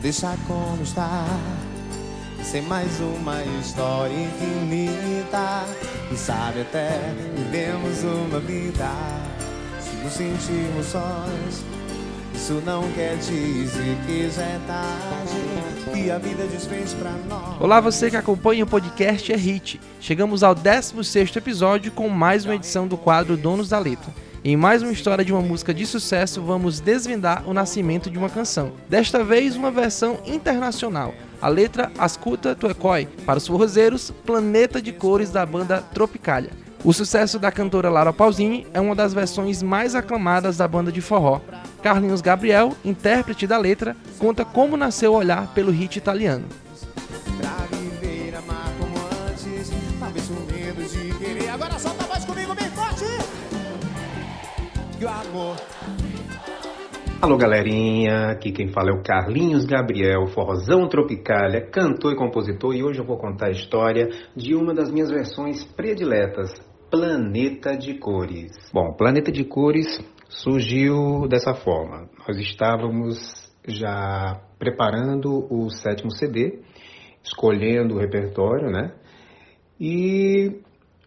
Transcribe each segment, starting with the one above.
deixar como está. Sem mais uma história infinita. E sabe até vivemos uma vida. Se nos sentimos sós, isso não quer dizer que já é tarde. Que a vida desfez pra nós. Olá, você que acompanha o podcast é Hit. Chegamos ao 16 episódio com mais uma edição do quadro Donos da Letra. Em mais uma história de uma música de sucesso, vamos desvendar o nascimento de uma canção. Desta vez, uma versão internacional. A letra Ascuta Tuecoi, para os forrozeiros, Planeta de Cores da banda Tropicália. O sucesso da cantora Laura Pausini é uma das versões mais aclamadas da banda de forró. Carlinhos Gabriel, intérprete da letra, conta como nasceu o olhar pelo hit italiano. Pra viver, amar como antes. Talvez com medo de querer. Agora solta a voz comigo bem o amor Alô galerinha, aqui quem fala é o Carlinhos Gabriel, forrozão tropicália, cantor e compositor e hoje eu vou contar a história de uma das minhas versões prediletas, Planeta de Cores. Bom, Planeta de Cores surgiu dessa forma. Nós estávamos já preparando o sétimo CD, escolhendo o repertório, né? E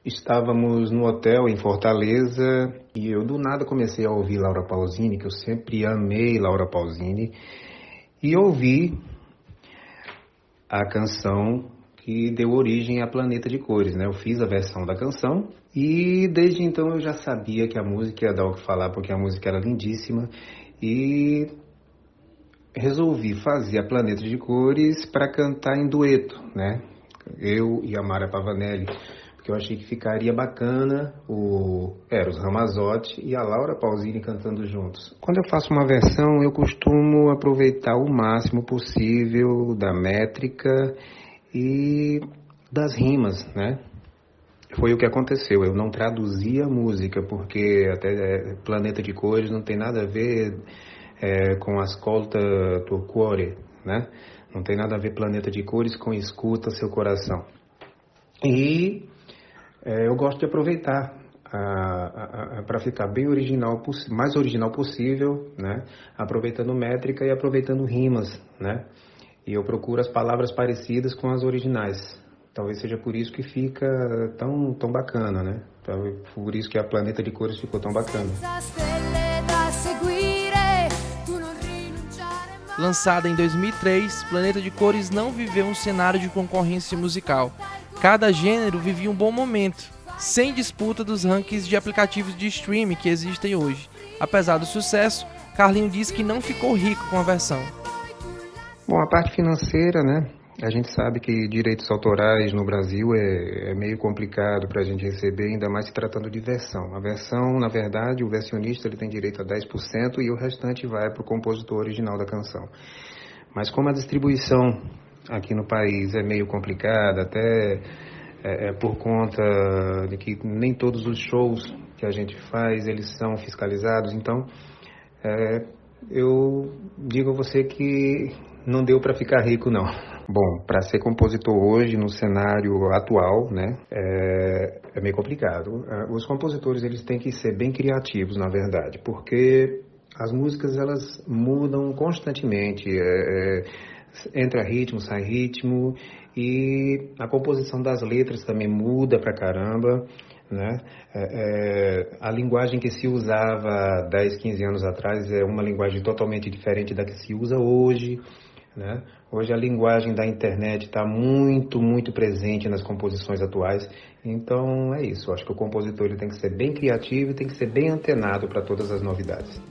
estávamos no hotel em Fortaleza e eu do nada comecei a ouvir Laura Pausini, que eu sempre amei Laura Pausini, e ouvi a canção que deu origem a Planeta de Cores, né? Eu fiz a versão da canção e desde então eu já sabia que a música ia dar o que falar, porque a música era lindíssima e resolvi fazer a Planeta de Cores para cantar em dueto, né? Eu e a Mara Pavanelli, porque eu achei que ficaria bacana o Eros Ramazotti e a Laura Pausini cantando juntos. Quando eu faço uma versão, eu costumo aproveitar o máximo possível da métrica e das rimas, né? Foi o que aconteceu. Eu não traduzi a música, porque até é, Planeta de Cores não tem nada a ver é, com Ascolta tuo cuore, né? Não tem nada a ver Planeta de Cores com Escuta seu coração. E é, eu gosto de aproveitar para ficar bem original, mais original possível, né? Aproveitando métrica e aproveitando rimas, né? E eu procuro as palavras parecidas com as originais. Talvez seja por isso que fica tão, tão bacana, né? Por isso que a Planeta de Cores ficou tão bacana. Lançada em 2003, Planeta de Cores não viveu um cenário de concorrência musical. Cada gênero vivia um bom momento, sem disputa dos rankings de aplicativos de streaming que existem hoje. Apesar do sucesso, Carlinho diz que não ficou rico com a versão. Bom, a parte financeira, né? A gente sabe que direitos autorais no Brasil é, é meio complicado para a gente receber, ainda mais se tratando de versão. A versão, na verdade, o versionista ele tem direito a 10% e o restante vai para o compositor original da canção. Mas como a distribuição aqui no país é meio complicada, até é, é por conta de que nem todos os shows que a gente faz eles são fiscalizados, então é, eu digo a você que não deu para ficar rico não. Bom, para ser compositor hoje no cenário atual, né, é, é, meio complicado. É, os compositores eles têm que ser bem criativos, na verdade, porque as músicas elas mudam constantemente. É, é, entra ritmo, sai ritmo e a composição das letras também muda pra caramba. Né? É, é, a linguagem que se usava 10, 15 anos atrás é uma linguagem totalmente diferente da que se usa hoje. Né? Hoje a linguagem da internet está muito, muito presente nas composições atuais. Então é isso. Acho que o compositor ele tem que ser bem criativo e tem que ser bem antenado para todas as novidades.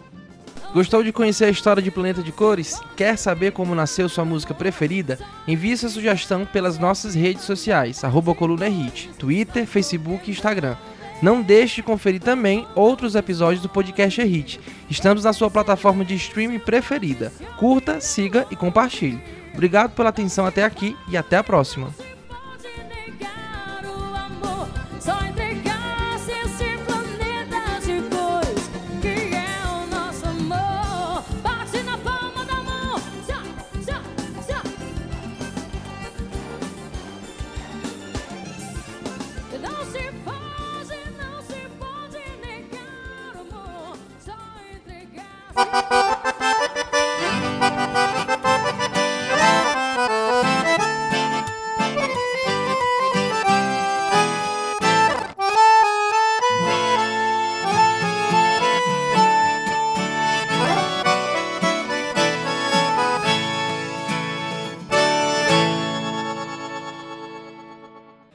Gostou de conhecer a história de Planeta de Cores? Quer saber como nasceu sua música preferida? Envie sua sugestão pelas nossas redes sociais, arroba Coluna Hit, Twitter, Facebook e Instagram. Não deixe de conferir também outros episódios do podcast Hit. Estamos na sua plataforma de streaming preferida. Curta, siga e compartilhe. Obrigado pela atenção até aqui e até a próxima.